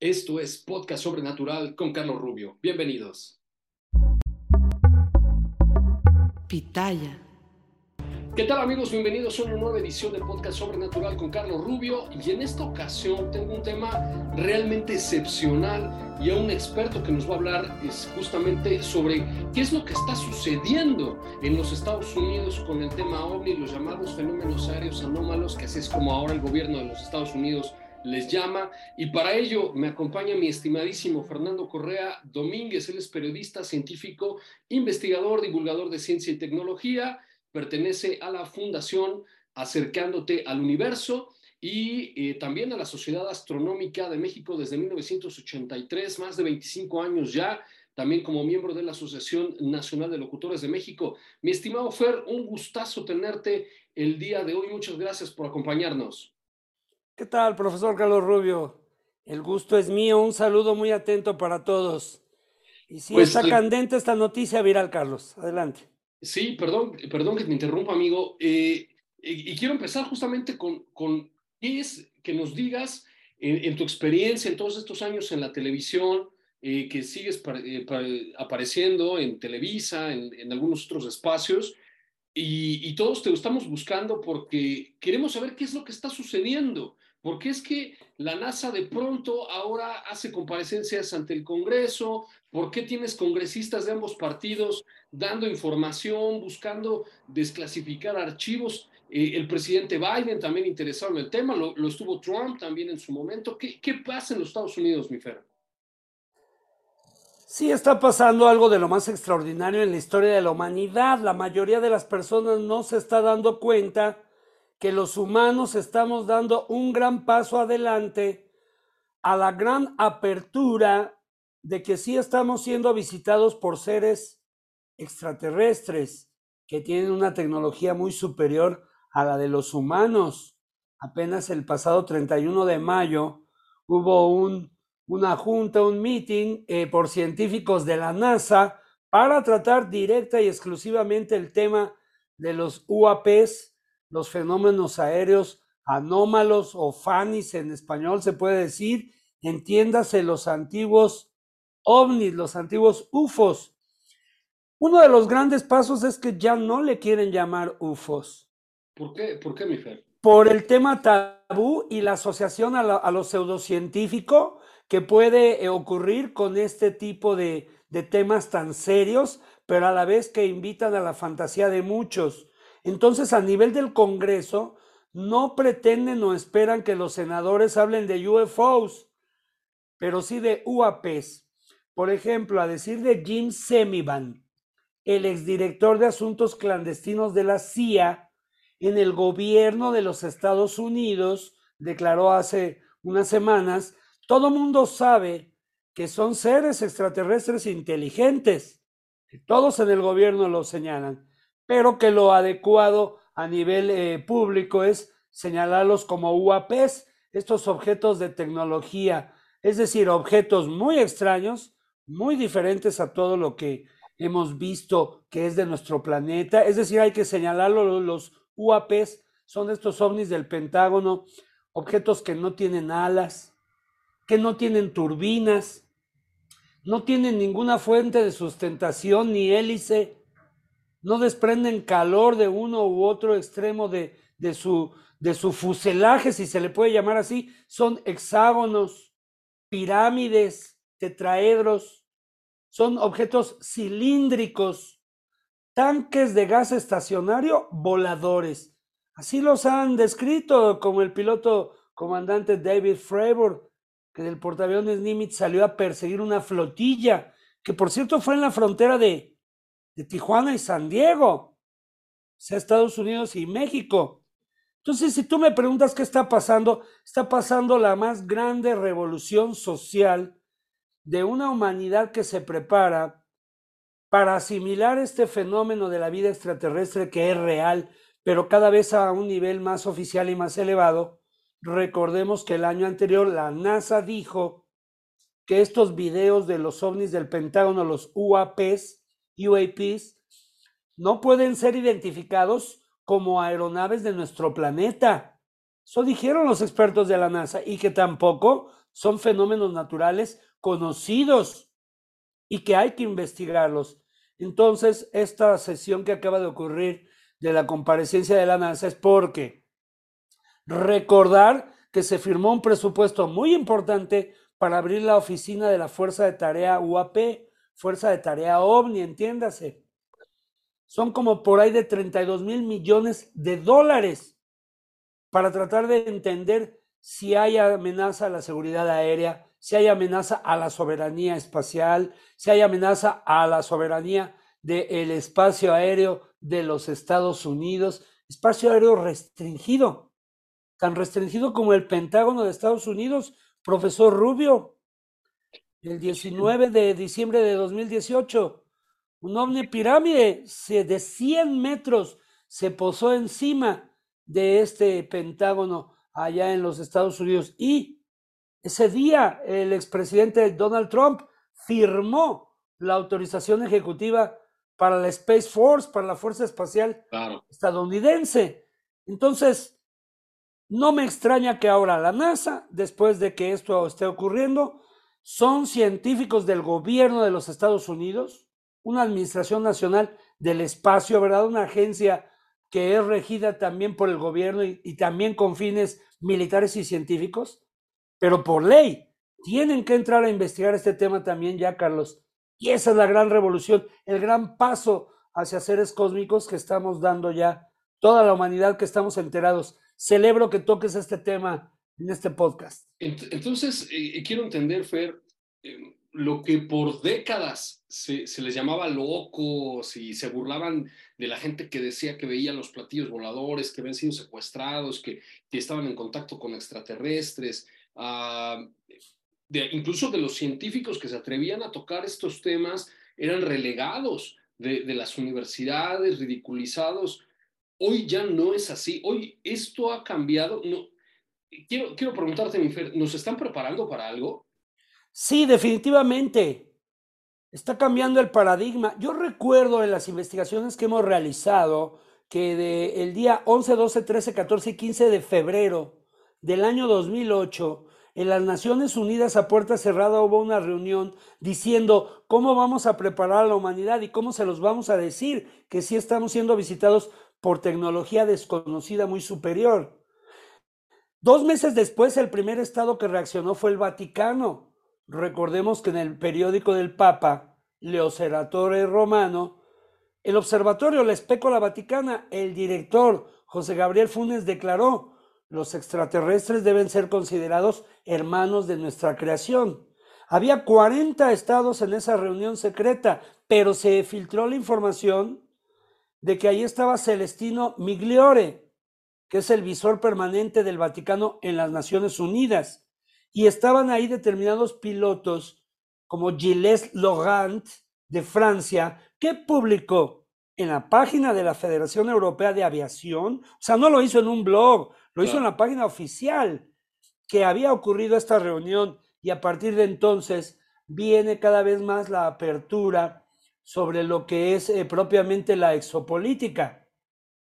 Esto es Podcast Sobrenatural con Carlos Rubio. Bienvenidos. Pitaya. ¿Qué tal amigos? Bienvenidos a una nueva edición de Podcast Sobrenatural con Carlos Rubio y en esta ocasión tengo un tema realmente excepcional y a un experto que nos va a hablar es justamente sobre qué es lo que está sucediendo en los Estados Unidos con el tema OVNI, los llamados fenómenos aéreos anómalos, que así es como ahora el gobierno de los Estados Unidos les llama. Y para ello me acompaña mi estimadísimo Fernando Correa Domínguez. Él es periodista, científico, investigador, divulgador de ciencia y tecnología. Pertenece a la Fundación Acercándote al Universo y eh, también a la Sociedad Astronómica de México desde 1983, más de 25 años ya, también como miembro de la Asociación Nacional de Locutores de México. Mi estimado Fer, un gustazo tenerte el día de hoy. Muchas gracias por acompañarnos. ¿Qué tal, profesor Carlos Rubio? El gusto es mío. Un saludo muy atento para todos. Y si pues, está eh, candente esta noticia viral, Carlos. Adelante. Sí, perdón, perdón que te interrumpa, amigo. Eh, y, quiero empezar justamente con, con qué es que nos digas en, tu experiencia en todos estos años en la televisión, eh, que sigues apareciendo en Televisa, en, en algunos otros espacios, y, y, todos te estamos buscando porque queremos saber qué es lo que está sucediendo. Porque es que la NASA de pronto ahora hace comparecencias ante el Congreso? ¿Por qué tienes congresistas de ambos partidos dando información, buscando desclasificar archivos? Eh, el presidente Biden también interesado en el tema, lo, estuvo Trump también en su momento. ¿Qué, ¿Qué, pasa en los Estados Unidos, mi Fer? Sí, está pasando algo de lo más extraordinario en la historia de la humanidad. La mayoría de las personas no se está dando cuenta que los humanos estamos dando un gran paso adelante a la gran apertura de que sí estamos siendo visitados por seres extraterrestres que tienen una tecnología muy superior a la de los humanos. Apenas el pasado 31 de mayo hubo un, una junta, un meeting eh, por científicos de la NASA para tratar directa y exclusivamente el tema de los UAPs, los fenómenos aéreos anómalos o FANIS en español se puede decir, entiéndase los antiguos ovnis, los antiguos UFOs. Uno de los grandes pasos es que ya no le quieren llamar UFOs. ¿Por qué, ¿Por qué mi Fer? Por el tema tabú y la asociación a, lo pseudocientífico que puede eh, ocurrir con este tipo de, de temas tan serios, pero a la vez que invitan a la fantasía de muchos. Entonces, a nivel del Congreso, no pretenden o esperan que los senadores hablen de UFOs, pero sí de UAPs. Por ejemplo, a decir de Jim Semivan, el exdirector de Asuntos Clandestinos de la CIA en el gobierno de los Estados Unidos, declaró hace unas semanas, todo mundo sabe que son seres extraterrestres inteligentes. Todos en el gobierno lo señalan pero que lo adecuado a nivel eh, público es señalarlos como UAPs, estos objetos de tecnología, es decir, objetos muy extraños, muy diferentes a todo lo que hemos visto que es de nuestro planeta, es decir, hay que señalarlo, los UAPs son estos ovnis del Pentágono, objetos que no tienen alas, que no tienen turbinas, no tienen ninguna fuente de sustentación ni hélice, no desprenden calor de uno u otro extremo de, su, de su fuselaje, si se le puede llamar así, son hexágonos, pirámides, tetraedros, son objetos cilíndricos, tanques de gas estacionario voladores. Así los han descrito como el piloto comandante David Fravor, que del portaaviones Nimitz salió a perseguir una flotilla, que por cierto fue en la frontera de, de Tijuana y San Diego, sea, Estados Unidos y México. Entonces, si tú me preguntas qué está pasando, está pasando la más grande revolución social de una humanidad que se prepara para asimilar este fenómeno de la vida extraterrestre que es real, pero cada vez a un nivel más oficial y más elevado. Recordemos que el año anterior la NASA dijo que estos videos de los ovnis del Pentágono, los UAPs, UAPs, no pueden ser identificados como aeronaves de nuestro planeta. Eso dijeron los expertos de la NASA y que tampoco son fenómenos naturales conocidos y que hay que investigarlos. Entonces, esta sesión que acaba de ocurrir de la comparecencia de la NASA es porque recordar que se firmó un presupuesto muy importante para abrir la oficina de la Fuerza de Tarea UAP, Fuerza de Tarea OVNI, entiéndase. Son como por ahí de 32 mil millones de dólares para tratar de entender si hay amenaza a la seguridad aérea, si hay amenaza a la soberanía espacial, si hay amenaza a la soberanía del espacio aéreo de los Estados Unidos, espacio aéreo restringido, tan restringido como el Pentágono de Estados Unidos, profesor Rubio, el 19 de diciembre de 2018 un ovni pirámide de 100 metros se posó encima de este pentágono allá en los Estados Unidos y ese día el expresidente Donald Trump firmó la autorización ejecutiva para la Space Force, para la Fuerza Espacial estadounidense. Entonces, no me extraña que ahora la NASA, después de que esto esté ocurriendo, son científicos del gobierno de los Estados Unidos, una administración nacional del espacio, ¿verdad? Una agencia que es regida también por el gobierno y, también con fines militares y científicos, pero por ley tienen que entrar a investigar este tema también ya, Carlos. Y esa es la gran revolución, el gran paso hacia seres cósmicos que estamos dando ya, toda la humanidad que estamos enterados. Celebro que toques este tema en este podcast. Entonces, eh, quiero entender, Fer, em, lo que por décadas se, les llamaba locos y se burlaban de la gente que decía que veía los platillos voladores, que habían sido secuestrados, que, estaban en contacto con extraterrestres, ah, incluso de los científicos que se atrevían a tocar estos temas, eran relegados de, las universidades, ridiculizados. Hoy ya no es así. Hoy esto ha cambiado. No, quiero, quiero preguntarte, Mifer, ¿nos están preparando para algo? Sí, definitivamente. Está cambiando el paradigma. Yo recuerdo en las investigaciones que hemos realizado que de el día 11, 12, 13, 14 y 15 de febrero del año 2008, en las Naciones Unidas a puerta cerrada hubo una reunión diciendo cómo vamos a preparar a la humanidad y cómo se los vamos a decir que sí estamos siendo visitados por tecnología desconocida muy superior. Dos meses después, el primer estado que reaccionó fue el Vaticano Recordemos que en el periódico del Papa, Leoceratore Romano, el observatorio La Espécola Vaticana, el director José Gabriel Funes declaró, los extraterrestres deben ser considerados hermanos de nuestra creación. Había 40 estados en esa reunión secreta, pero se filtró la información de que ahí estaba Celestino Migliore, que es el visor permanente del Vaticano en las Naciones Unidas. Y estaban ahí determinados pilotos como Gilles Laurent de Francia, que publicó en la página de la Federación Europea de Aviación, o sea, no lo hizo en un blog, lo hizo en la página oficial, que había ocurrido esta reunión. Y a partir de entonces viene cada vez más la apertura sobre lo que es eh, propiamente la exopolítica,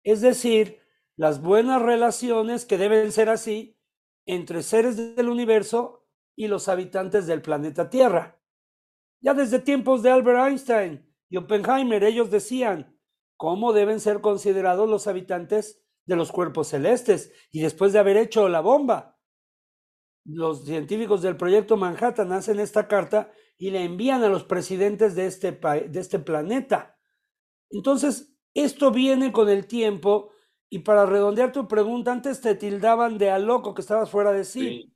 es decir, las buenas relaciones que deben ser así entre seres del universo y los habitantes del planeta Tierra. Ya desde tiempos de Albert Einstein y Oppenheimer ellos decían cómo deben ser considerados los habitantes de los cuerpos celestes y después de haber hecho la bomba. Los científicos del proyecto Manhattan hacen esta carta y la envían a los presidentes de este, de este planeta. Entonces, esto viene con el tiempo y para redondear tu pregunta, antes te tildaban de a loco que estabas fuera de sí,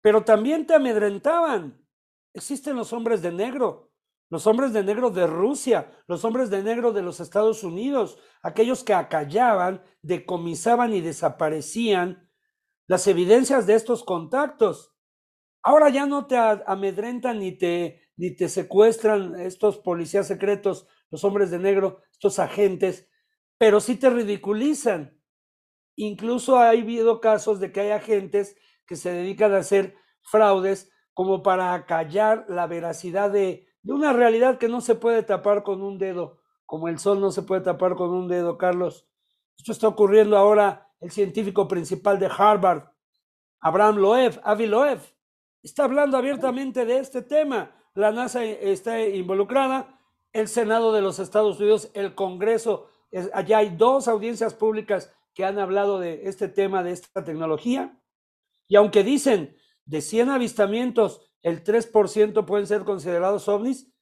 pero también te amedrentaban. Existen los hombres de negro, los hombres de negro de Rusia, los hombres de negro de los Estados Unidos, aquellos que acallaban, decomisaban y desaparecían las evidencias de estos contactos. Ahora ya no te amedrentan ni te, ni te secuestran estos policías secretos, los hombres de negro, estos agentes, pero sí te ridiculizan. Incluso ha habido casos de que hay agentes que se dedican a hacer fraudes como para acallar la veracidad de, de una realidad que no se puede tapar con un dedo, como el sol no se puede tapar con un dedo, Carlos. Esto está ocurriendo ahora. El científico principal de Harvard, Abraham Loeb, Avi Loeb, está hablando abiertamente de este tema. La NASA está involucrada, el Senado de los Estados Unidos, el Congreso, allá hay dos audiencias públicas que han hablado de este tema, de esta tecnología. Y aunque dicen de 100 avistamientos, el 3% pueden ser considerados ovnis,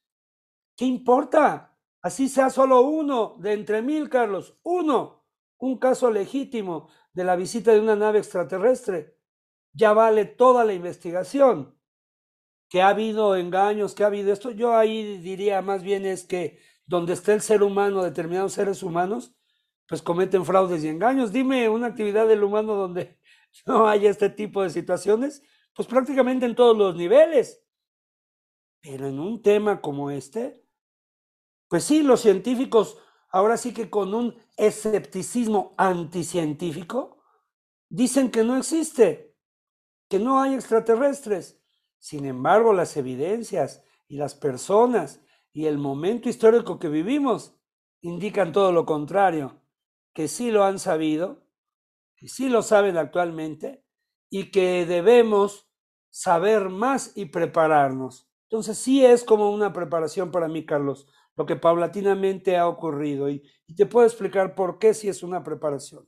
¿qué importa? Así sea solo uno de entre mil, Carlos, uno, un caso legítimo de la visita de una nave extraterrestre. Ya vale toda la investigación. Que ha habido engaños, que ha habido esto, yo ahí diría más bien es que donde esté el ser humano, determinados seres humanos, pues cometen fraudes y engaños. Dime una actividad del humano donde no haya este tipo de situaciones pues prácticamente en todos los niveles. Pero en un tema como este, pues sí, los científicos, ahora sí que con un escepticismo anticientífico, dicen que no existe, que no hay extraterrestres. Sin embargo, las evidencias y las personas y el momento histórico que vivimos indican todo lo contrario, que sí lo han sabido, que sí lo saben actualmente y que debemos saber más y prepararnos. Entonces sí es como una preparación para mí, Carlos, lo que paulatinamente ha ocurrido y, y te puedo explicar por qué sí es una preparación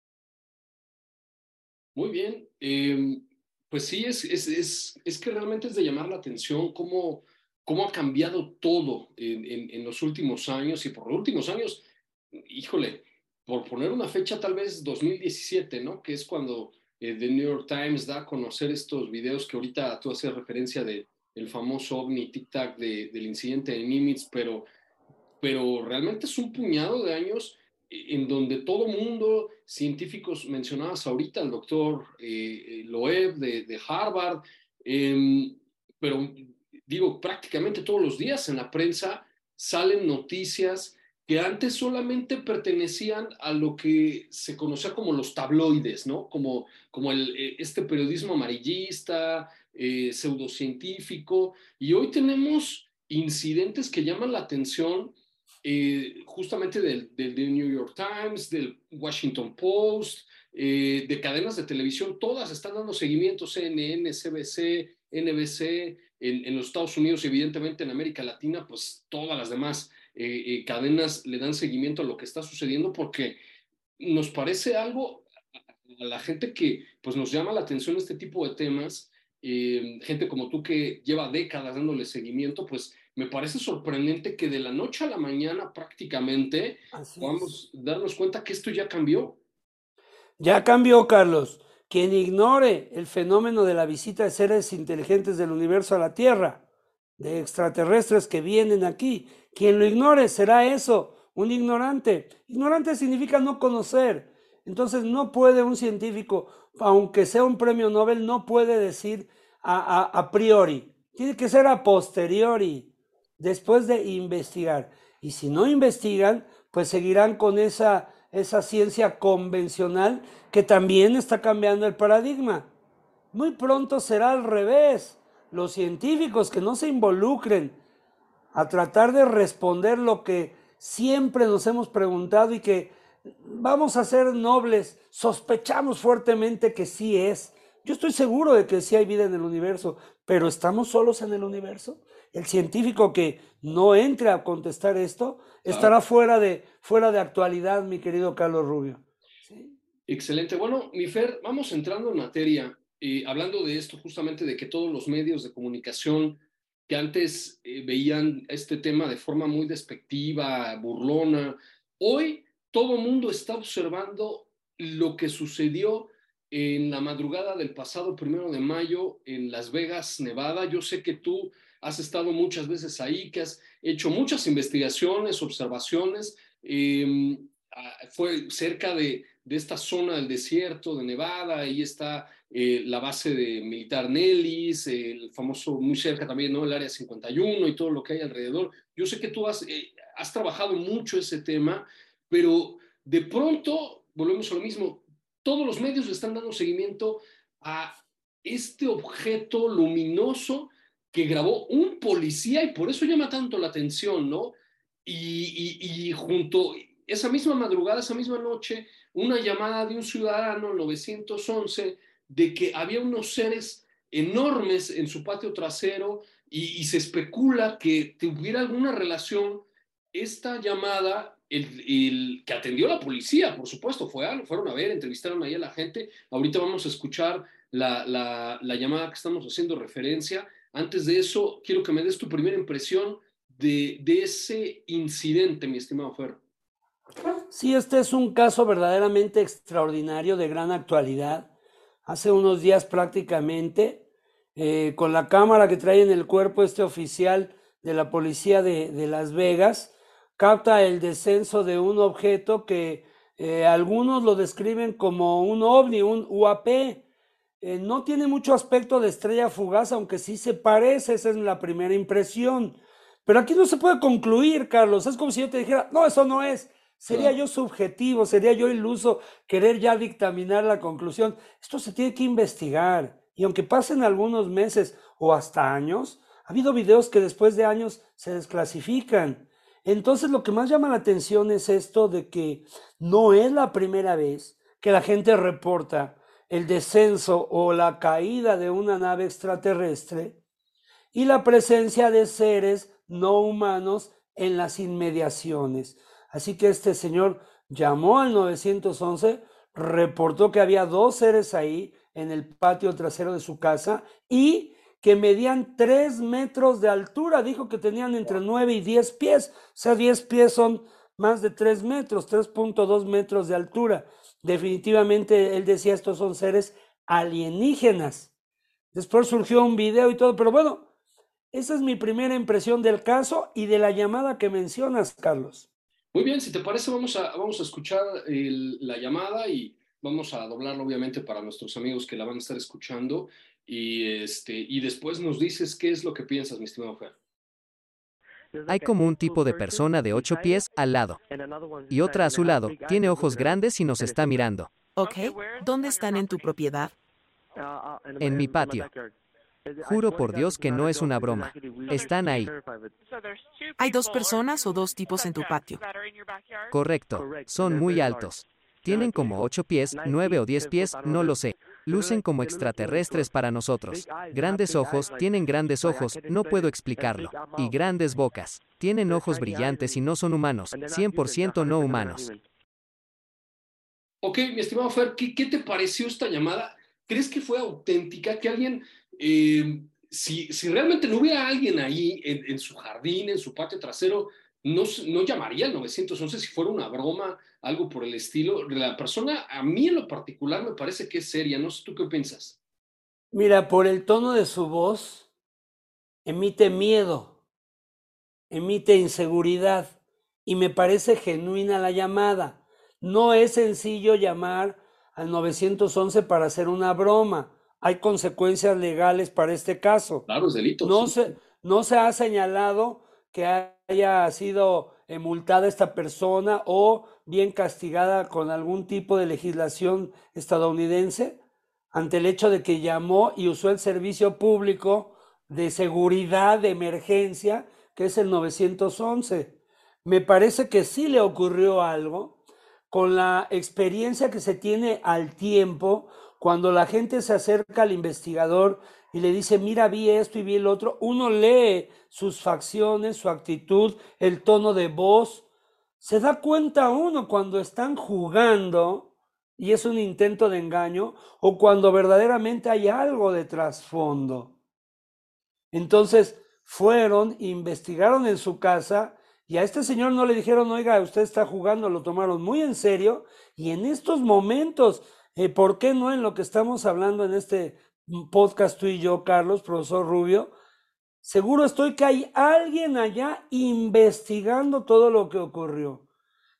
Muy bien. Em, pues sí, es, es, es, es, que realmente es de llamar la atención cómo, cómo ha cambiado todo en, en, los últimos años y por los últimos años, híjole, por poner una fecha tal vez 2017, ¿no? Que es cuando eh, The New York Times da a conocer estos videos que ahorita tú haces referencia de el famoso ovni tic-tac de, del incidente de Nimitz, pero, pero realmente es un puñado de años en donde todo mundo, científicos, mencionabas ahorita al doctor eh, eh, Loeb de, Harvard, em, pero digo, prácticamente todos los días en la prensa salen noticias que antes solamente pertenecían a lo que se conocía como los tabloides, ¿no? Como, como el, eh, este periodismo amarillista, pseudocientífico, y hoy tenemos incidentes que llaman la atención eh, justamente del, New York Times, del Washington Post, eh, de cadenas de televisión, todas están dando seguimiento, CNN, CBC, NBC, en, los Estados Unidos, evidentemente en América Latina, pues todas las demás eh, cadenas le dan seguimiento a lo que está sucediendo porque nos parece algo a la gente que pues nos llama la atención este tipo de temas, gente como tú que lleva décadas dándole seguimiento, pues me parece sorprendente que de la noche a la mañana prácticamente podamos darnos cuenta que esto ya cambió. Ya cambió, Carlos. Quien ignore el fenómeno de la visita de seres inteligentes del universo a la Tierra, de extraterrestres que vienen aquí, quien lo ignore será eso, un ignorante. Ignorante significa no conocer. Entonces no puede un científico, aunque sea un premio Nobel, no puede decir a, a priori. Tiene que ser a posteriori después de investigar. Y si no investigan, pues seguirán con esa esa ciencia convencional que también está cambiando el paradigma. Muy pronto será al revés. Los científicos que no se involucren a tratar de responder lo que siempre nos hemos preguntado y que vamos a ser nobles, sospechamos fuertemente que sí es. Yo estoy seguro de que sí hay vida en el universo, pero ¿estamos solos en el universo? El científico que no entre a contestar esto estará fuera, de, fuera de actualidad, mi querido Carlos Rubio. Excelente. Bueno, mi Fer, vamos entrando en materia, eh, hablando de esto justamente de que todos los medios de comunicación que antes eh, veían este tema de forma muy despectiva, burlona, hoy todo el mundo está observando lo que sucedió en la madrugada del pasado primero de mayo en Las Vegas, Nevada. Yo sé que tú has estado muchas veces ahí, que has hecho muchas investigaciones, observaciones. Em, ah, fue cerca de, de esta zona del desierto de Nevada, ahí está eh, la base de militar Nellis, el famoso, muy cerca también, ¿no? El área 51 y todo lo que hay alrededor. Yo sé que tú has, eh, has trabajado mucho ese tema, pero de pronto, volvemos a lo mismo, todos los medios están dando seguimiento a este objeto luminoso que grabó un policía y por eso llama tanto la atención, ¿no? Y, junto, esa misma madrugada, esa misma noche, una llamada de un ciudadano, 911, de que había unos seres enormes en su patio trasero y, se especula que tuviera alguna relación esta llamada, el, que atendió la policía, por supuesto, fue, fueron a ver, entrevistaron ahí a la gente. Ahorita vamos a escuchar la, llamada que estamos haciendo referencia. Antes de eso, quiero que me des tu primera impresión de, de ese incidente, mi estimado Fer. Sí, este es un caso verdaderamente extraordinario, de gran actualidad hace unos días prácticamente, eh, con la cámara que trae en el cuerpo este oficial de la policía de, Las Vegas, capta el descenso de un objeto que eh, algunos lo describen como un ovni, un UAP. Eh, no tiene mucho aspecto de estrella fugaz, aunque sí se parece, esa es la primera impresión. Pero aquí no se puede concluir, Carlos. Es como si yo te dijera, no, eso no es. Sería yo subjetivo, sería yo iluso querer ya dictaminar la conclusión. Esto se tiene que investigar. Y aunque pasen algunos meses o hasta años, ha habido videos que después de años se desclasifican. Entonces lo que más llama la atención es esto de que no es la primera vez que la gente reporta el descenso o la caída de una nave extraterrestre y la presencia de seres no humanos en las inmediaciones. Así que este señor llamó al 911, reportó que había dos seres ahí en el patio trasero de su casa y que medían tres metros de altura. Dijo que tenían entre nueve y diez pies. O sea, diez pies son más de tres metros, 3.2 metros de altura. Definitivamente él decía estos son seres alienígenas. Después surgió un video y todo, pero bueno, esa es mi primera impresión del caso y de la llamada que mencionas, Carlos. Muy bien, si te parece, vamos a, vamos a escuchar la llamada y vamos a doblarla obviamente para nuestros amigos que la van a estar escuchando y, este, y después nos dices qué es lo que piensas, mi estimado Fer. Hay como un tipo de persona de ocho pies al lado y otra a su lado. Tiene ojos grandes y nos está mirando. Ok, ¿dónde están en tu propiedad? En mi patio. Juro por Dios que no es una broma. Están ahí. ¿Hay dos personas o dos tipos en tu patio? Correcto. Son muy altos. Tienen como ocho pies, nueve o diez pies, no lo sé. Lucen como extraterrestres para nosotros. Grandes ojos, tienen grandes ojos, no puedo explicarlo. Y grandes bocas. Tienen ojos brillantes y no son humanos, 100% no humanos. Ok, mi estimado Fer, ¿qué, ¿qué, te pareció esta llamada? ¿Crees que fue auténtica? ¿Que alguien eh, si, realmente no hubiera alguien ahí en, su jardín, en su patio trasero, no, no llamaría al 911 si fuera una broma, algo por el estilo. La persona, a mí en lo particular, me parece que es seria. No sé tú qué piensas. Mira, por el tono de su voz, emite miedo, emite inseguridad y me parece genuina la llamada. No es sencillo llamar al 911 para hacer una broma hay consecuencias legales para este caso. Claro, es delito. No, se, no se ha señalado que haya sido multada esta persona o bien castigada con algún tipo de legislación estadounidense ante el hecho de que llamó y usó el servicio público de seguridad de emergencia, que es el 911. Me parece que sí le ocurrió algo con la experiencia que se tiene al tiempo, cuando la gente se acerca al investigador y le dice, mira, vi esto y vi el otro, uno lee sus facciones, su actitud, el tono de voz, se da cuenta uno cuando están jugando y es un intento de engaño o cuando verdaderamente hay algo de trasfondo. Entonces fueron, investigaron en su casa y a este señor no le dijeron, oiga, usted está jugando, lo tomaron muy en serio y en estos momentos, eh, ¿por qué no en lo que estamos hablando en este podcast tú y yo, Carlos, profesor Rubio? Seguro estoy que hay alguien allá investigando todo lo que ocurrió,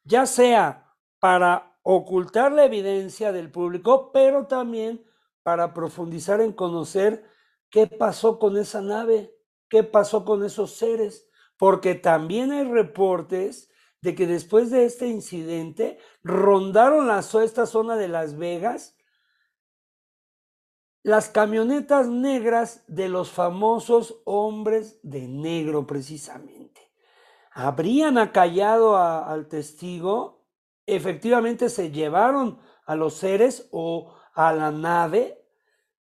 ya sea para ocultar la evidencia del público, pero también para profundizar en conocer ¿Qué pasó con esa nave? ¿Qué pasó con esos seres? Porque también hay reportes de que después de este incidente rondaron la, esta zona de Las Vegas las camionetas negras de los famosos hombres de negro precisamente. Habrían acallado al testigo, efectivamente se llevaron a los seres o a la nave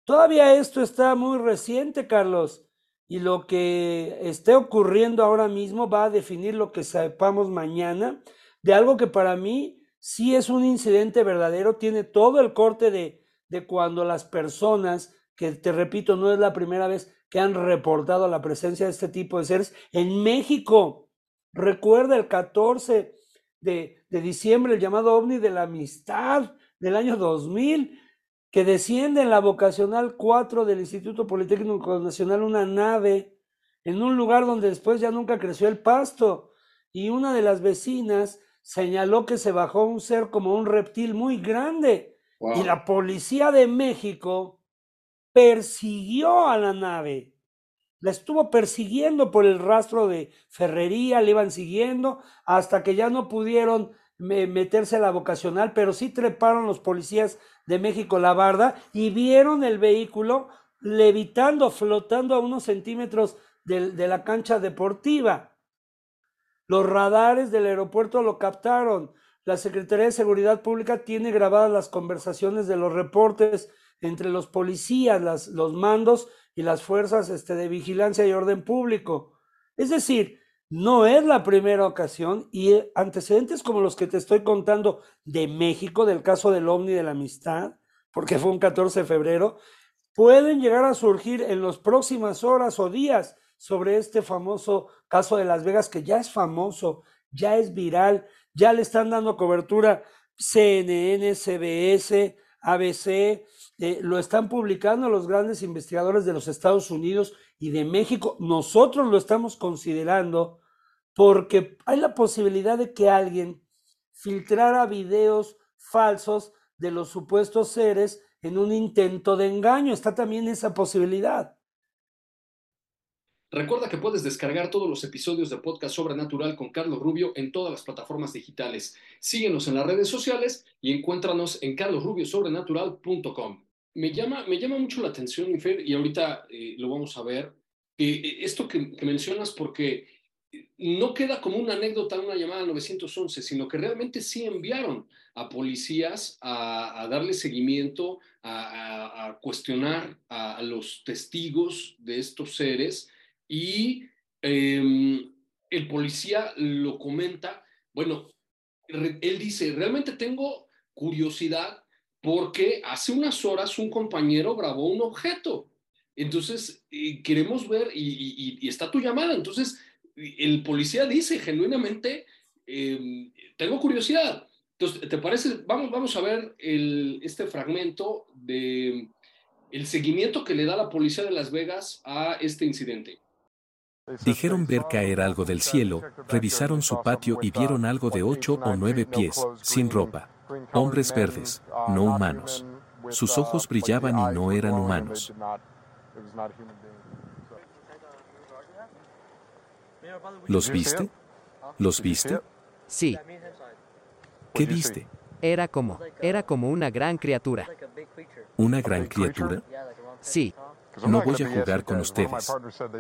Todavía esto está muy reciente, Carlos, y lo que esté ocurriendo ahora mismo va a definir lo que sepamos mañana de algo que para mí sí es un incidente verdadero, tiene todo el corte de, de cuando las personas, que te repito, no es la primera vez que han reportado la presencia de este tipo de seres en México. Recuerda el 14 de, de diciembre, el llamado ovni de la amistad del año 2000, que desciende en la vocacional 4 del Instituto Politécnico Nacional una nave en un lugar donde después ya nunca creció el pasto y una de las vecinas señaló que se bajó un ser como un reptil muy grande y la policía de México persiguió a la nave. La estuvo persiguiendo por el rastro de ferrería, le iban siguiendo hasta que ya no pudieron meterse a la vocacional, pero sí treparon los policías de México la barda y vieron el vehículo levitando, flotando a unos centímetros de, de la cancha deportiva. Los radares del aeropuerto lo captaron. La Secretaría de Seguridad Pública tiene grabadas las conversaciones de los reportes entre los policías, las, los mandos y las fuerzas este, de vigilancia y orden público. Es decir, no es la primera ocasión y antecedentes como los que te estoy contando de México, del caso del OVNI de la amistad, porque fue un 14 de febrero, pueden llegar a surgir en las próximas horas o días sobre este famoso caso de Las Vegas, que ya es famoso, ya es viral, ya le están dando cobertura CNN, CBS, ABC, eh, lo están publicando los grandes investigadores de los Estados Unidos y de México. Nosotros lo estamos considerando porque hay la posibilidad de que alguien filtrara videos falsos de los supuestos seres en un intento de engaño. Está también esa posibilidad. Recuerda que puedes descargar todos los episodios de Podcast Sobrenatural con Carlos Rubio en todas las plataformas digitales. Síguenos en las redes sociales y encuéntranos en carlosrubiosobrenatural.com. Me llama, me llama mucho la atención, Infer, y ahorita eh, lo vamos a ver, eh, esto que, mencionas porque no queda como una anécdota, una llamada 911, sino que realmente sí enviaron a policías a, darle seguimiento, a, cuestionar a, los testigos de estos seres y em, el policía lo comenta, bueno, él dice, realmente tengo curiosidad porque hace unas horas un compañero grabó un objeto. Entonces, eh, queremos ver y, está tu llamada. Entonces, el policía dice genuinamente, em, tengo curiosidad. Entonces, ¿te parece? Vamos, vamos a ver este fragmento de el seguimiento que le da la policía de Las Vegas a este incidente. Dijeron ver caer algo del cielo, revisaron su patio y vieron algo de ocho o nueve pies, sin ropa. Hombres verdes, no humanos. Sus ojos brillaban y no eran humanos. ¿Los viste? ¿Los viste? Sí. ¿Qué viste? Era como, era como una gran criatura. ¿Una gran criatura? Sí, No voy a jugar con ustedes.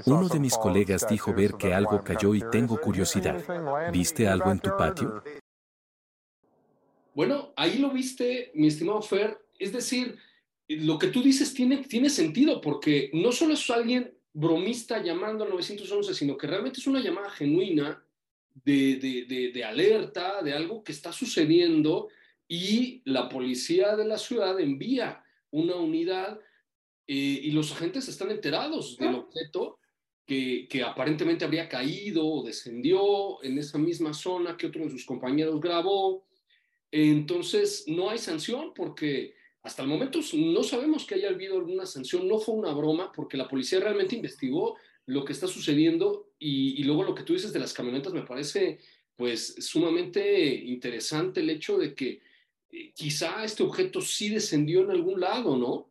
Uno de mis colegas dijo ver que algo cayó y tengo curiosidad. ¿Viste algo en tu patio? Bueno, ahí lo viste, mi estimado Fer. Es decir, lo que tú dices tiene, tiene sentido porque no solo es alguien bromista llamando al 911, sino que realmente es una llamada genuina de, de, de, de alerta, de algo que está sucediendo y la policía de la ciudad envía una unidad eh, y los agentes están enterados del objeto que, que, aparentemente habría caído o descendió en esa misma zona que otro de sus compañeros grabó. Entonces, no hay sanción porque hasta el momento no sabemos que haya habido alguna sanción, no fue una broma porque la policía realmente investigó lo que está sucediendo y, y luego lo que tú dices de las camionetas me parece pues sumamente interesante el hecho de que eh, quizá este objeto sí descendió en algún lado, ¿no?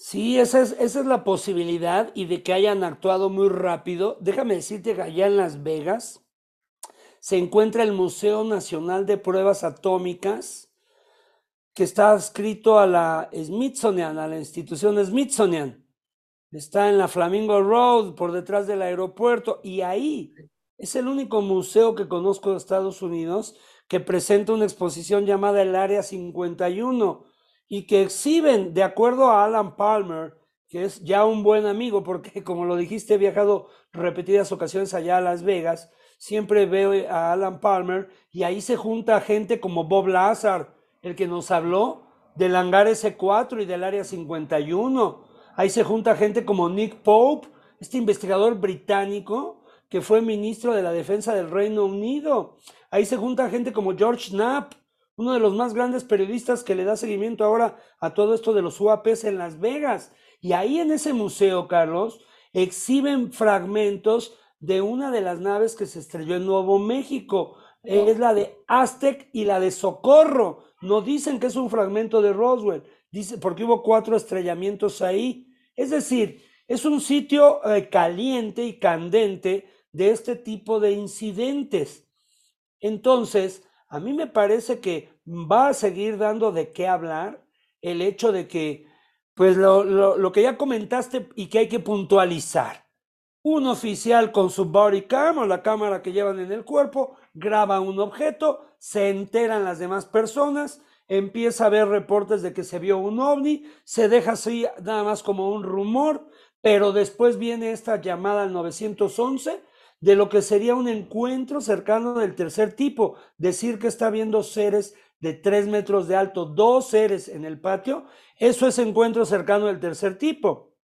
Sí, esa es, esa es la posibilidad y de que hayan actuado muy rápido. Déjame decirte que allá en Las Vegas se encuentra el Museo Nacional de Pruebas Atómicas, que está adscrito a la Smithsonian, a la institución Smithsonian. Está en la Flamingo Road, por detrás del aeropuerto, y ahí es el único museo que conozco de Estados Unidos que presenta una exposición llamada el Área 51 y que exhiben, de acuerdo a Alan Palmer, que es ya un buen amigo, porque como lo dijiste, he viajado repetidas ocasiones allá a Las Vegas, siempre veo a Alan Palmer y ahí se junta gente como Bob Lazar, el que nos habló del hangar S4 y del área 51. Ahí se junta gente como Nick Pope, este investigador británico que fue ministro de la Defensa del Reino Unido. Ahí se junta gente como George Knapp, uno de los más grandes periodistas que le da seguimiento ahora a todo esto de los UAPs en Las Vegas. Y ahí en ese museo, Carlos, exhiben fragmentos de una de las naves que se estrelló en Nuevo México. Es la de Aztec y la de Socorro. No dicen que es un fragmento de Roswell, porque hubo cuatro estrellamientos ahí. Es decir, es un sitio eh, caliente y candente de este tipo de incidentes. Entonces, a mí me parece que va a seguir dando de qué hablar el hecho de que, pues lo, lo, lo que ya comentaste y que hay que puntualizar. Un oficial con su body cam o la cámara que llevan en el cuerpo graba un objeto, se enteran las demás personas, empieza a haber reportes de que se vio un ovni, se deja así nada más como un rumor, pero después viene esta llamada al 911 de lo que sería un encuentro cercano del tercer tipo. Decir que está viendo seres de tres metros de alto, dos seres en el patio, eso es encuentro cercano del tercer tipo.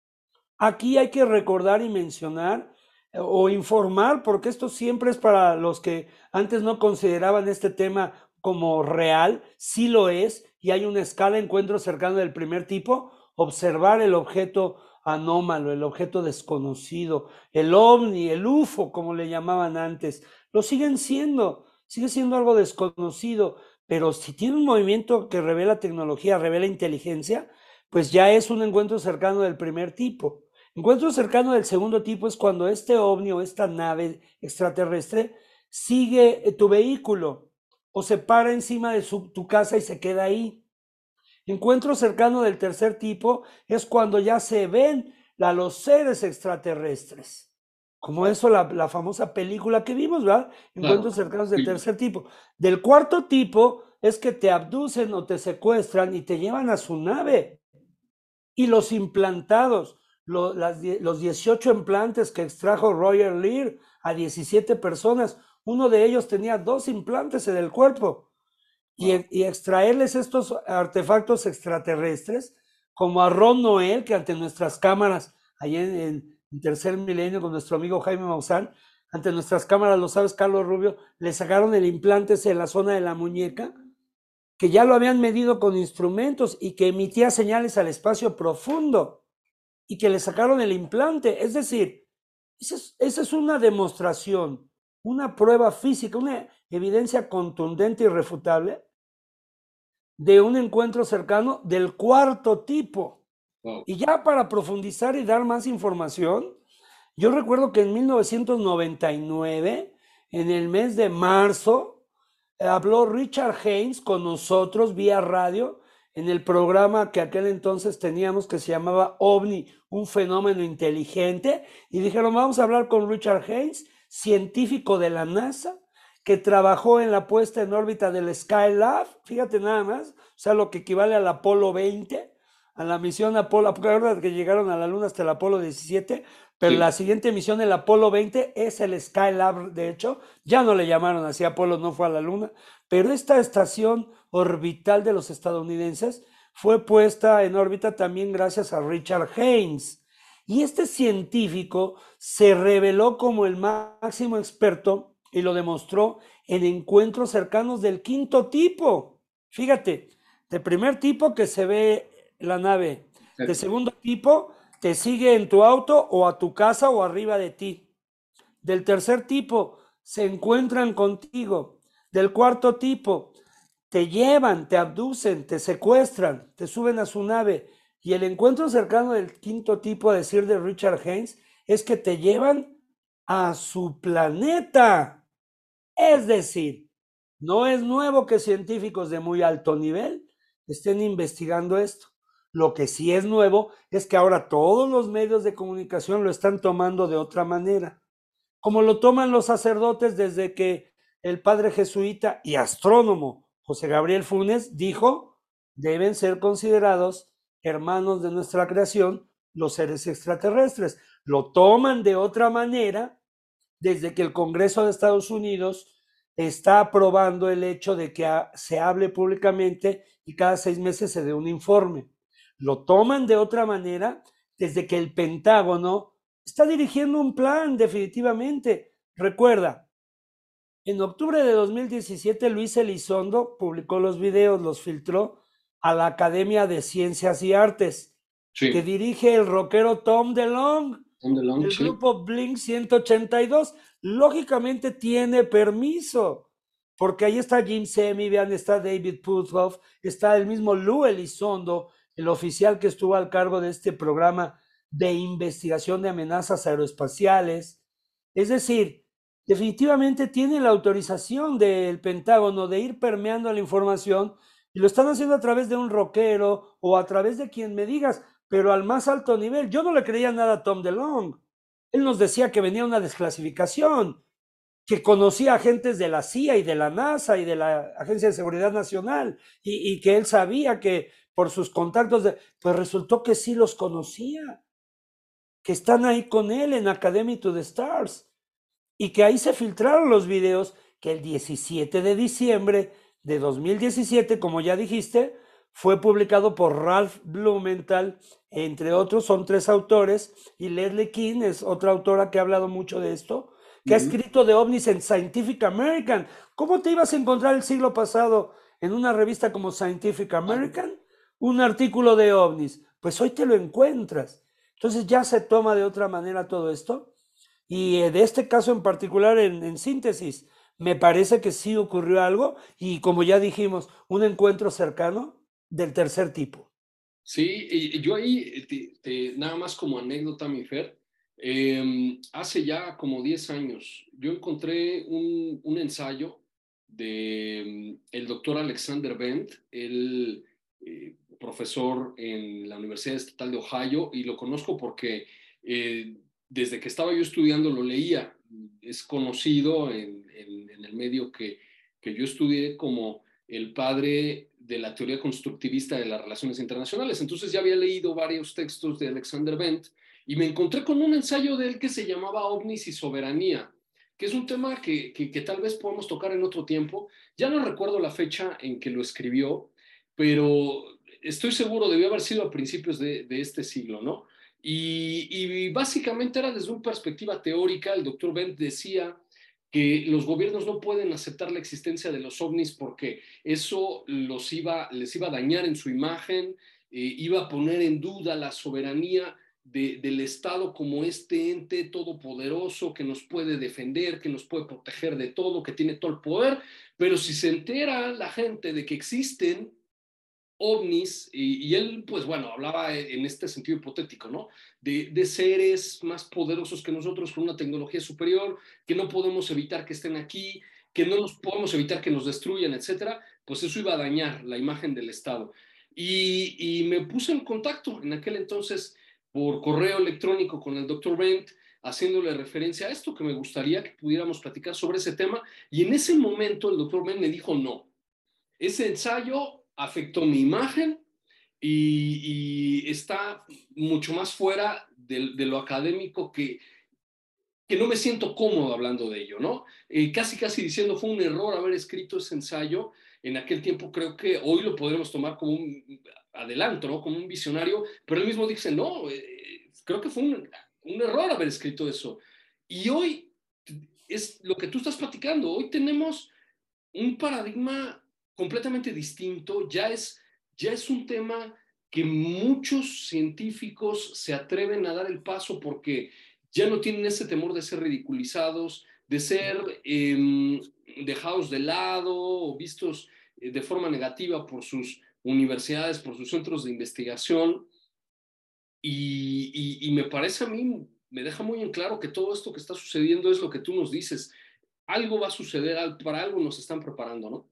Aquí hay que recordar y mencionar eh, o informar, porque esto siempre es para los que antes no consideraban este tema como real, sí lo es, y hay una escala encuentro cercano del primer tipo, observar el objeto anómalo, el objeto desconocido, el ovni, el UFO, como le llamaban antes, lo siguen siendo, sigue siendo algo desconocido, pero si tiene un movimiento que revela tecnología, revela inteligencia, pues ya es un encuentro cercano del primer tipo. Encuentro cercano del segundo tipo es cuando este ovni o esta nave extraterrestre sigue tu vehículo o se para encima de tu casa y se queda ahí. Encuentro cercano del tercer tipo es cuando ya se ven a los seres extraterrestres. Como eso, la, la famosa película que vimos, ¿verdad? Encuentros claro. cercanos del sí. tercer tipo. Del cuarto tipo es que te abducen o te secuestran y te llevan a su nave. Y los implantados, lo, las, los 18 implantes que extrajo Roger Lear a 17 personas, uno de ellos tenía dos implantes en el cuerpo y, y, extraerles estos artefactos extraterrestres, como a Ron Noel, que ante nuestras cámaras, allá en, en, tercer milenio con nuestro amigo Jaime Maussan, ante nuestras cámaras, lo sabes, Carlos Rubio, le sacaron el implante en la zona de la muñeca, que ya lo habían medido con instrumentos y que emitía señales al espacio profundo y que le sacaron el implante. Es decir, esa es, esa es una demostración, una prueba física, una evidencia contundente y irrefutable de un encuentro cercano del cuarto tipo. Y ya para profundizar y dar más información, yo recuerdo que en 1999, en el mes de marzo, habló Richard Haynes con nosotros vía radio en el programa que aquel entonces teníamos que se llamaba OVNI, un fenómeno inteligente, y dijeron, vamos a hablar con Richard Haynes, científico de la NASA, que trabajó en la puesta en órbita del Skylab, fíjate nada más, o sea, lo que equivale al Apolo 20, a la misión Apolo, porque que llegaron a la Luna hasta el Apolo 17, pero la siguiente misión, el Apolo 20, es el Skylab, de hecho, ya no le llamaron así, Apolo no fue a la Luna, pero esta estación orbital de los estadounidenses fue puesta en órbita también gracias a Richard Haynes. Y este científico se reveló como el máximo experto y lo demostró en encuentros cercanos del quinto tipo. Fíjate, de primer tipo que se ve la nave. De segundo tipo, te sigue en tu auto o a tu casa o arriba de ti. Del tercer tipo, se encuentran contigo. Del cuarto tipo, te llevan, te abducen, te secuestran, te suben a su nave. Y el encuentro cercano del quinto tipo, a decir de Richard Haynes, es que te llevan a su planeta. Es decir, no es nuevo que científicos de muy alto nivel estén investigando esto. Lo que sí es nuevo es que ahora todos los medios de comunicación lo están tomando de otra manera, como lo toman los sacerdotes desde que el padre jesuita y astrónomo José Gabriel Funes dijo, deben ser considerados hermanos de nuestra creación los seres extraterrestres. Lo toman de otra manera desde que el Congreso de Estados Unidos está aprobando el hecho de que se hable públicamente y cada seis meses se dé un informe. Lo toman de otra manera desde que el Pentágono está dirigiendo un plan definitivamente. Recuerda, en octubre de 2017 Luis Elizondo publicó los videos, los filtró a la Academia de Ciencias y Artes, que dirige el rockero Tom DeLong, El grupo Blink 182. Lógicamente tiene permiso, porque ahí está Jim Semivian, está David Puthoff, está el mismo Lou Elizondo, el oficial que estuvo al cargo de este programa de investigación de amenazas aeroespaciales. Es decir, definitivamente tiene la autorización del Pentágono de ir permeando la información y lo están haciendo a través de un rockero o a través de quien me digas, pero al más alto nivel. Yo no le creía nada a Tom DeLong. Él nos decía que venía una desclasificación, que conocía agentes de la CIA y de la NASA y de la Agencia de Seguridad Nacional y, que él sabía que por sus contactos, pues resultó que sí los conocía, que están ahí con él en Academy to the Stars y que ahí se filtraron los videos que el 17 de diciembre de 2017, como ya dijiste, fue publicado por Ralph Blumenthal, entre otros, son tres autores, y Leslie King es otra autora que ha hablado mucho de esto, que ha escrito de ovnis en Scientific American. ¿Cómo te ibas a encontrar el siglo pasado en una revista como Scientific American? un artículo de ovnis, pues hoy te lo encuentras. Entonces ya se toma de otra manera todo esto. Y eh, de este caso en particular, en, síntesis, me parece que sí ocurrió algo y como ya dijimos, un encuentro cercano del tercer tipo. Sí, y yo ahí, nada más como anécdota, mi Fer, em, hace ya como 10 años, yo encontré un, un ensayo de mm, el doctor Alexander Bent, él eh, profesor en la Universidad Estatal de Ohio y lo conozco porque eh, desde que estaba yo estudiando lo leía. Es conocido en, el medio que, que, yo estudié como el padre de la teoría constructivista de las relaciones internacionales. Entonces ya había leído varios textos de Alexander Bent y me encontré con un ensayo de él que se llamaba OVNIs y Soberanía, que es un tema que, que, tal vez podemos tocar en otro tiempo. Ya no recuerdo la fecha en que lo escribió, pero estoy seguro, debió haber sido a principios de, este siglo, ¿no? Y, básicamente era desde una perspectiva teórica, el doctor Bent decía que los gobiernos no pueden aceptar la existencia de los ovnis porque eso los iba, les iba a dañar en su imagen, eh, iba a poner en duda la soberanía del Estado como este ente todopoderoso que nos puede defender, que nos puede proteger de todo, que tiene todo el poder, pero si se entera la gente de que existen ovnis, y, él, pues bueno, hablaba en este sentido hipotético, ¿no? De, seres más poderosos que nosotros con una tecnología superior, que no podemos evitar que estén aquí, que no nos podemos evitar que nos destruyan, etcétera, pues eso iba a dañar la imagen del Estado. Y, y me puse en contacto en aquel entonces por correo electrónico con el doctor Brent, haciéndole referencia a esto, que me gustaría que pudiéramos platicar sobre ese tema. Y en ese momento el doctor Brent me dijo no. Ese ensayo afectó mi imagen y, está mucho más fuera de, lo académico que, que no me siento cómodo hablando de ello, ¿no? Eh, casi, casi diciendo fue un error haber escrito ese ensayo. En aquel tiempo creo que hoy lo podremos tomar como un adelanto, ¿no? Como un visionario, pero él mismo dice, no, eh, creo que fue un, un, error haber escrito eso. Y hoy es lo que tú estás platicando, hoy tenemos un paradigma completamente distinto, ya es, ya es un tema que muchos científicos se atreven a dar el paso porque ya no tienen ese temor de ser ridiculizados, de ser em, dejados de lado o vistos eh, de forma negativa por sus universidades, por sus centros de investigación. Y, me parece a mí, me deja muy en claro que todo esto que está sucediendo es lo que tú nos dices. Algo va a suceder, para algo nos están preparando, ¿no?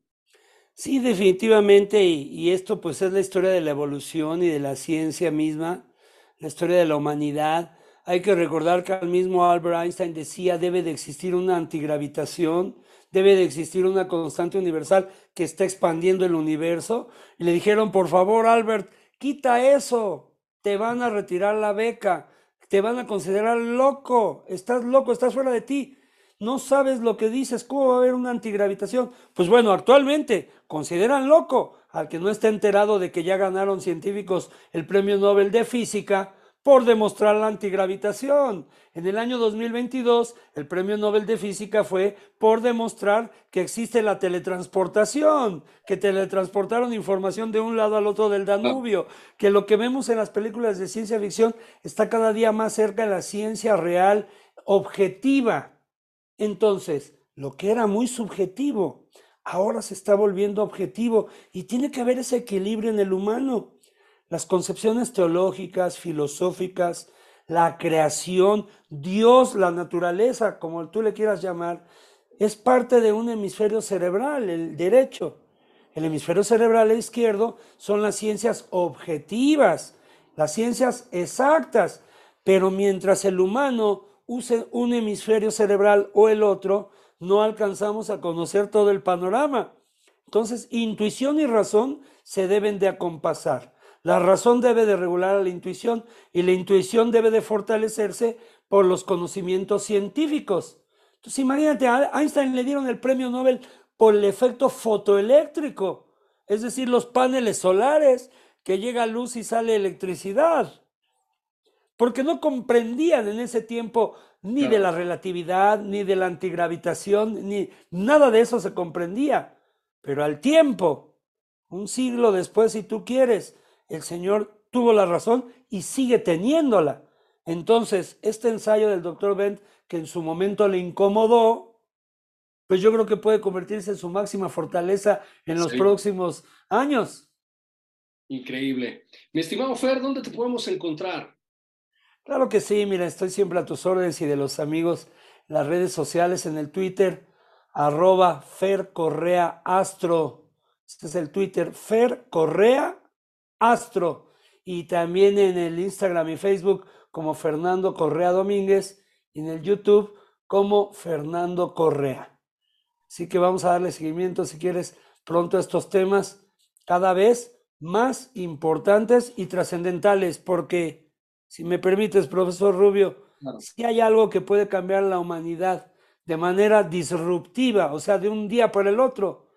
Sí, definitivamente, y, esto pues es la historia de la evolución y de la ciencia misma, la historia de la humanidad. Hay que recordar que al mismo Albert Einstein decía debe de existir una antigravitación, debe de existir una constante universal que está expandiendo el universo. Y le dijeron, por favor, Albert, quita eso, te van a retirar la beca, te van a considerar loco, estás loco, estás fuera de ti. No sabes lo que dices, ¿cómo va a haber una antigravitación? Pues bueno, actualmente consideran loco al que no está enterado de que ya ganaron científicos el premio Nobel de Física por demostrar la antigravitación. En el año 2022, el Premio Nobel de Física fue por demostrar que existe la teletransportación, que teletransportaron información de un lado al otro del Danubio, que lo que vemos en las películas de ciencia ficción está cada día más cerca de la ciencia real objetiva. Entonces, lo que era muy subjetivo, ahora se está volviendo objetivo y tiene que haber ese equilibrio en el humano. Las concepciones teológicas, filosóficas, la creación, Dios, la naturaleza, como tú le quieras llamar, es parte de un hemisferio cerebral, el derecho. El hemisferio cerebral izquierdo son las ciencias objetivas, las ciencias exactas, pero mientras el humano use un hemisferio cerebral o el otro, no alcanzamos a conocer todo el panorama. Entonces, intuición y razón se deben de acompasar. La razón debe de regular a la intuición y la intuición debe de fortalecerse por los conocimientos científicos. Entonces imagínate, a Einstein le dieron el premio Nobel por el efecto fotoeléctrico, es decir, los paneles solares, que llega luz y sale electricidad. Porque no comprendían en ese tiempo ni de la relatividad, ni de la antigravitación, ni nada de eso se comprendía. Pero al tiempo, un siglo después, si tú quieres, el Señor tuvo la razón y sigue teniéndola. Entonces, este ensayo del doctor Bent, que en su momento le incomodó, pues yo creo que puede convertirse en su máxima fortaleza en los próximos años. Increíble. Mi estimado Fer, ¿dónde te podemos encontrar? Claro que sí, mira, estoy siempre a tus órdenes y de los amigos las redes sociales, en el Twitter, arroba Fer Correa Astro. Este es el Twitter, Fer Correa Astro y también en el Instagram y Facebook como Fernando Correa Domínguez y en el YouTube como Fernando Correa. Así que vamos a darle seguimiento si quieres pronto a estos temas cada vez más importantes y trascendentales porque si me permites, profesor Rubio, si hay algo que puede cambiar la humanidad de manera disruptiva, o sea, de un día para el otro,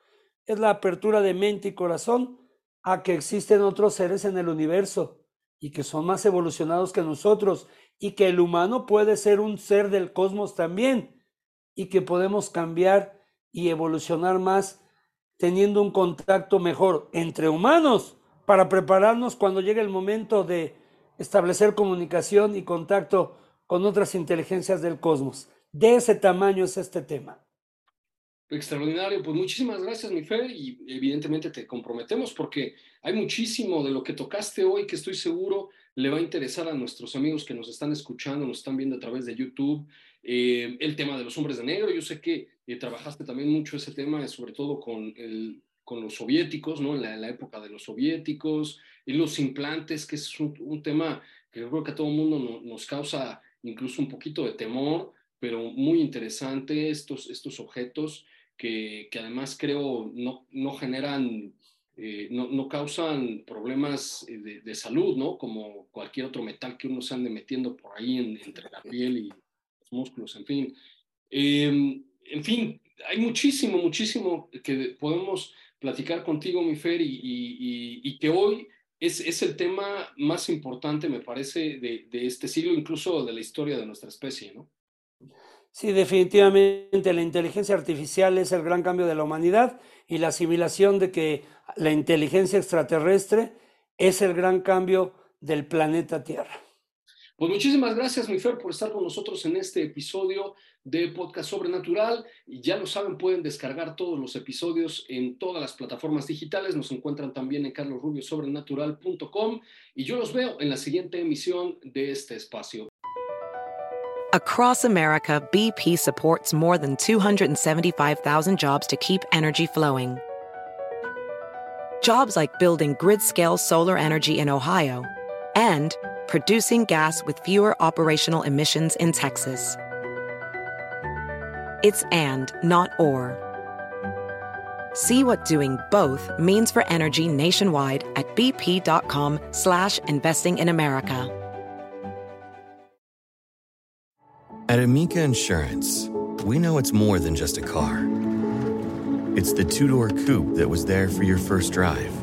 es la apertura de mente y corazón a que existen otros seres en el universo y que son más evolucionados que nosotros y que el humano puede ser un ser del cosmos también y que podemos cambiar y evolucionar más teniendo un contacto mejor entre humanos para prepararnos cuando llegue el momento de establecer comunicación y contacto con otras inteligencias del cosmos. De ese tamaño es este tema. Extraordinario, pues muchísimas gracias, mi Fer, y evidentemente te comprometemos porque hay muchísimo de lo que tocaste hoy que estoy seguro le va a interesar a nuestros amigos que nos están escuchando, nos están viendo a través de YouTube. Eh, el tema de los hombres de negro, yo sé que eh, trabajaste también mucho ese tema, sobre todo con, el, con los soviéticos, ¿no? En la, época de los soviéticos, y los implantes, que es un, tema que yo creo que a todo el mundo nos causa incluso un poquito de temor, pero muy interesante estos, estos objetos que, que además creo no, no generan eh, no, no, causan problemas eh, de, de, salud, ¿no? Como cualquier otro metal que uno se ande metiendo por ahí entre la piel y los músculos, en fin. Em, en fin, hay muchísimo, muchísimo que podemos platicar contigo, mi Fer, y, que hoy es, es, el tema más importante, me parece, de, de este siglo, incluso de la historia de nuestra especie, ¿no? Sí, definitivamente la inteligencia artificial es el gran cambio de la humanidad y la asimilación de que la inteligencia extraterrestre es el gran cambio del planeta Tierra. Pues muchísimas gracias, mi Fer, por estar con nosotros en este episodio de Podcast Sobrenatural. Y ya lo saben, pueden descargar todos los episodios en todas las plataformas digitales. Nos encuentran también en carlosrubiosobrenatural.com y yo los veo en la siguiente emisión de este espacio. Across America, BP supports more than 275,000 jobs to keep energy flowing. Jobs like building grid-scale solar energy in Ohio and producing gas with fewer operational emissions in Texas. It's and, not or. See what doing both means for energy nationwide at bp.com slash investing in America. At Amica Insurance, we know it's more than just a car. It's the two-door coupe that was there for your first drive.